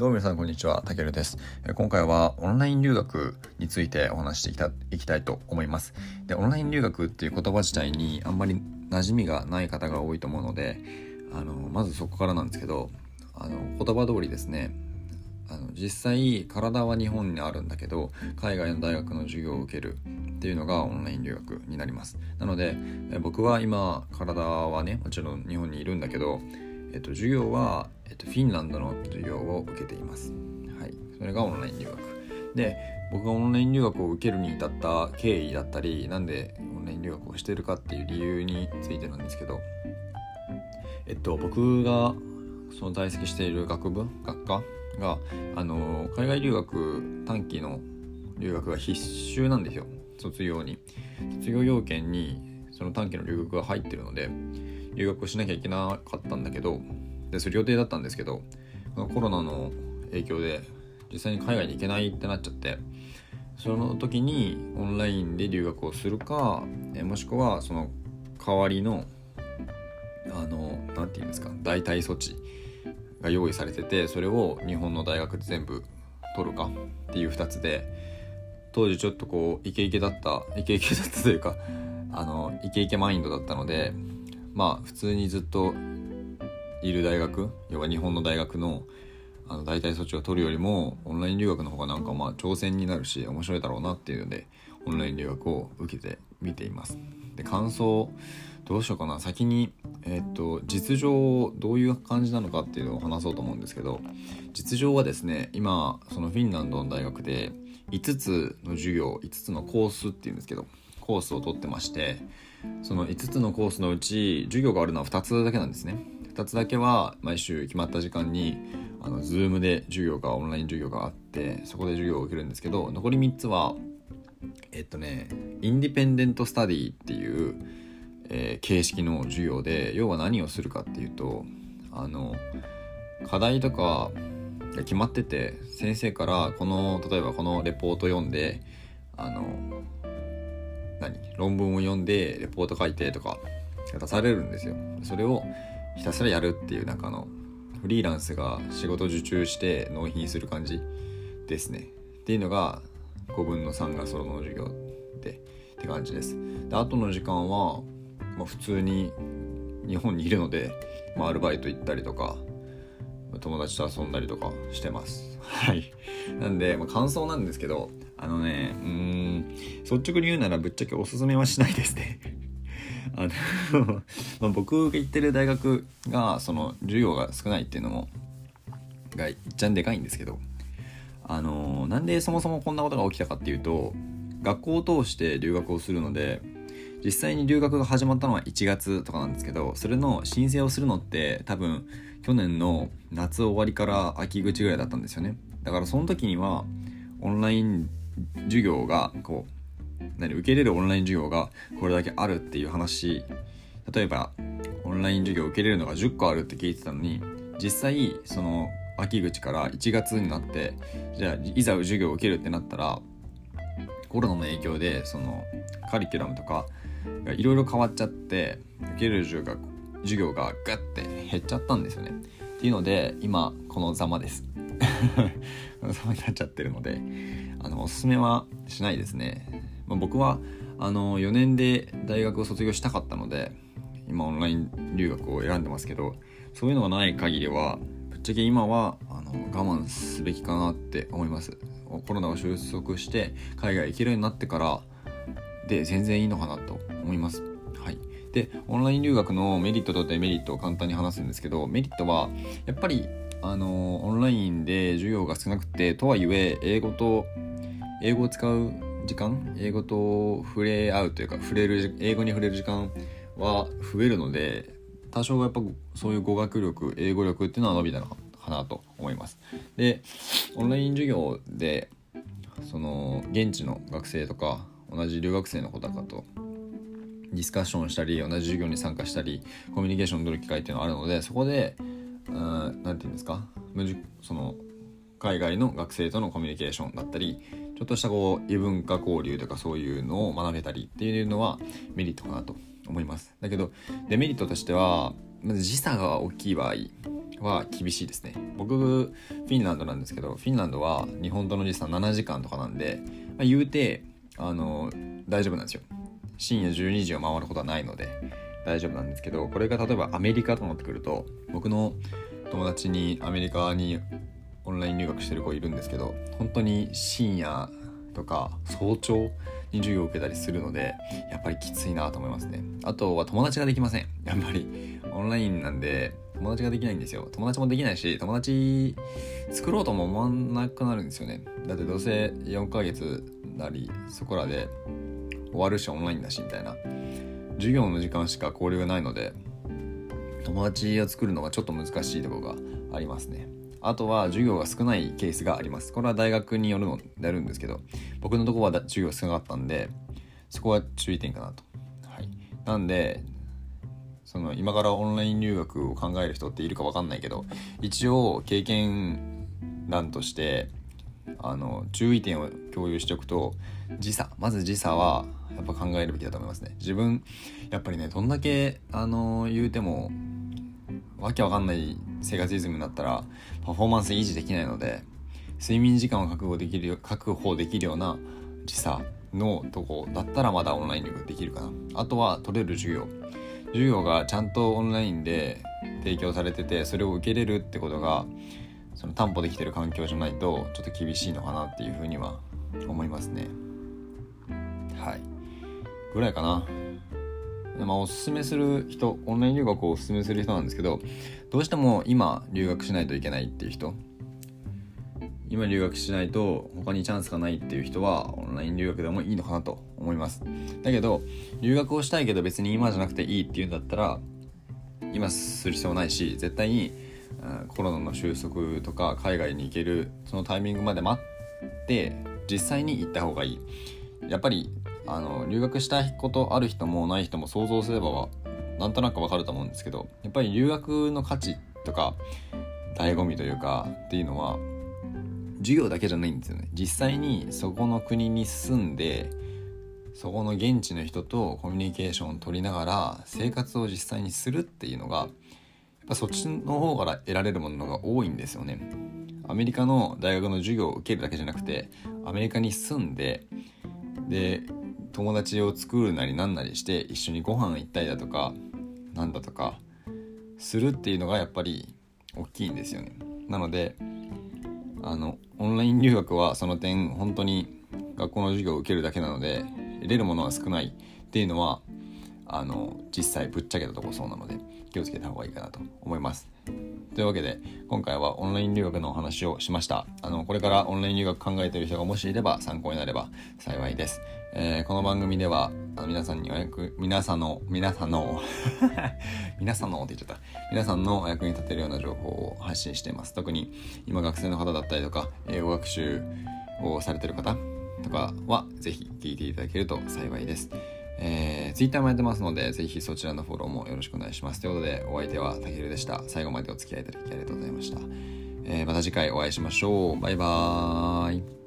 どうも皆さんこんにちは、たけるです。今回はオンライン留学についてお話していきたいきたいと思います。で、オンライン留学っていう言葉自体にあんまり馴染みがない方が多いと思うので、あのまずそこからなんですけど、あの言葉通りですね、あの実際体は日本にあるんだけど海外の大学の授業を受けるっていうのがオンライン留学になりますなので僕は今体はねもちろん日本にいるんだけど、えっと、授業は、えっと、フィンランドの授業を受けています。はい。それがオンライン留学。で僕がオンライン留学を受けるに至った経緯だったりなんでオンライン留学をしてるかっていう理由についてなんですけどえっと僕がその在籍している学部学科があの海外留学短期の留学が必修なんですよ。卒業に。卒業要件にその短期の留学が入ってるので留学をしなきゃいけなかったんだけどでする予定だったんですけどコロナの影響で実際に海外に行けないってなっちゃってその時にオンラインで留学をするかえもしくはその代わりのあの何て言うんですか代替措置が用意されててそれを日本の大学で全部取るかっていう2つで当時ちょっとこうイケイケだったイケイケだったというかあのイケイケマインドだったのでまあ普通にずっといる大学要は日本の大学のあの代替措置を取るよりもオンライン留学の方がなんかまあ挑戦になるし面白いだろうなっていうのでオンライン留学を受けてみています。で感想どうしようかな先に、え、っと実情をどういう感じなのかっていうのを話そうと思うんですけど実情はですね今そのフィンランドの大学で5つの授業5つのコースっていうんですけどコースを取ってましてその5つのコースのうち授業があるのは2つだけなんですね2つだけは毎週決まった時間にあの Zoom で授業がオンライン授業があってそこで授業を受けるんですけど残り3つはえっとねインディペンデントスタディっていうえー、形式の授業で要は何をするかっていうとあの課題とかが決まってて先生からこの例えばこのレポート読んであの何？論文を読んでレポート書いてとか出されるんですよ。それをひたすらやるっていうなんかのフリーランスが仕事受注して納品する感じですね。っていうのが5分の3がその授業でって感じです。で後の時間はまあ、普通に日本にいるので、まあ、アルバイト行ったりとか友達と遊んだりとかしてます。はい。なんで、まあ、感想なんですけどあのねうん率直に言うならぶっちゃけおすすめはしないですね。あの ま僕が行ってる大学がその授業が少ないっていうのもがいっちゃんでかいんですけどあのなんでそもそもこんなことが起きたかっていうと学校を通して留学をするので実際に留学が始まったのは1月とかなんですけどそれの申請をするのって多分去年の夏終わりから秋口ぐらいだったんですよね。だからその時にはオンライン授業がこう何受け入れるオンライン授業がこれだけあるっていう話例えばオンライン授業受け入れるのが10個あるって聞いてたのに実際その秋口から1月になってじゃあいざ授業を受けるってなったらコロナの影響でそのカリキュラムとかいろいろ変わっちゃって受ける授業が授業がガッて減っちゃったんですよね。っていうので今このざまです。このざまになっちゃってるのであのおすすめはしないですね。まあ、僕はあの4年で大学を卒業したかったので今オンライン留学を選んでますけどそういうのがない限りはぶっちゃけ今はあの我慢すべきかなって思います。コロナが収束して海外行けるようになってからで全然いいのかなと思います。はい、でオンライン留学のメリットとデメリットを簡単に話すんですけどメリットはやっぱりあのオンラインで授業が少なくてとはいえ英語と英語を使う時間？英語と触れ合うというか触れる英語に触れる時間は増えるので多少やっぱそういう語学力英語力っていうのは伸びたのかなと思います。でオンライン授業でその現地の学生とか同じ留学生の子とかとディスカッションしたり同じ授業に参加したりコミュニケーションを取る機会っていうのがあるのでそこで何て言うんですか？その海外の学生とのコミュニケーションだったりちょっとしたこう異文化交流とかそういうのを学べたりっていうのはメリットかなと思いますだけどデメリットとしてはまず時差が大きい場合は厳しいですね。僕フィンランドなんですけどフィンランドは日本との時差7時間とかなんで、まあ、言うてあの大丈夫なんですよ。深夜12時を回ることはないので大丈夫なんですけどこれが例えばアメリカとなってくると僕の友達にアメリカにオンライン留学してる子いるんですけど本当に深夜とか早朝に授業を受けたりするのでやっぱりきついなと思いますね。あとは友達ができません。やっぱりオンラインなんで友達ができないんですよ。友達もできないし友達作ろうとも思わなくなるんですよね。だってどうせ4ヶ月なりそこらで終わるしオンラインだしみたいな。授業の時間しか交流がないので友達を作るのがちょっと難しいところがありますね。あとは授業が少ないケースがあります。これは大学によるのであるんですけど僕のとこは授業少なかったんでそこは注意点かなと。はい。なんでその今からオンライン留学を考える人っているか分かんないけど一応経験談としてあの注意点を共有しておくと時差まず時差はやっぱ考えるべきだと思いますね。自分やっぱりねどんだけあの言うてもわけわかんない生活リズムになったらパフォーマンス維持できないので睡眠時間を確保できる確保できるような時差のとこだったらまだオンライン留学できるかな。あとは取れる授業。授業がちゃんとオンラインで提供されててそれを受けれるってことがその担保できてる環境じゃないとちょっと厳しいのかなっていうふうには思いますね。はい。ぐらいかな。まあおすすめする人オンライン留学をおすすめする人なんですけどどうしても今留学しないといけないっていう人。今留学しないと他にチャンスがないっていう人はオンライン留学でもいいのかなと思います。だけど留学をしたいけど別に今じゃなくていいっていうんだったら今する必要ないし絶対にコロナの収束とか海外に行けるそのタイミングまで待って実際に行った方がいい。やっぱりあの留学したことある人もない人も想像すればはなんとなくわかると思うんですけどやっぱり留学の価値とか醍醐味というかっていうのは授業だけじゃないんですよね実際にそこの国に住んでそこの現地の人とコミュニケーションを取りながら生活を実際にするっていうのがやっぱそっちの方から得られるものが多いんですよね。アメリカの大学の授業を受けるだけじゃなくてアメリカに住んでで友達を作るなりなんなりして一緒にご飯行ったりだとかなんだとかするっていうのがやっぱり大きいんですよね。なのであのオンライン留学はその点本当に学校の授業を受けるだけなので得れるものは少ないっていうのはあの実際ぶっちゃけたとこそうなので気をつけた方がいいかなと思います。というわけで今回はオンライン留学のお話をしました。あのこれからオンライン留学考えている人がもしいれば参考になれば幸いです、えー、この番組ではあの皆さんにお役皆さんの皆さんの 皆さんのって言っちゃった。皆さんのお役に立てるような情報を発信しています。特に今学生の方だったりとか英語学習をされてる方とかはぜひ聞いていただけると幸いです。えー、Twitter もやってますので、ぜひそちらのフォローもよろしくお願いします。ということで、お相手はたけるでした。最後までお付き合いいただきありがとうございました。えー、また次回お会いしましょう。バイバーイ。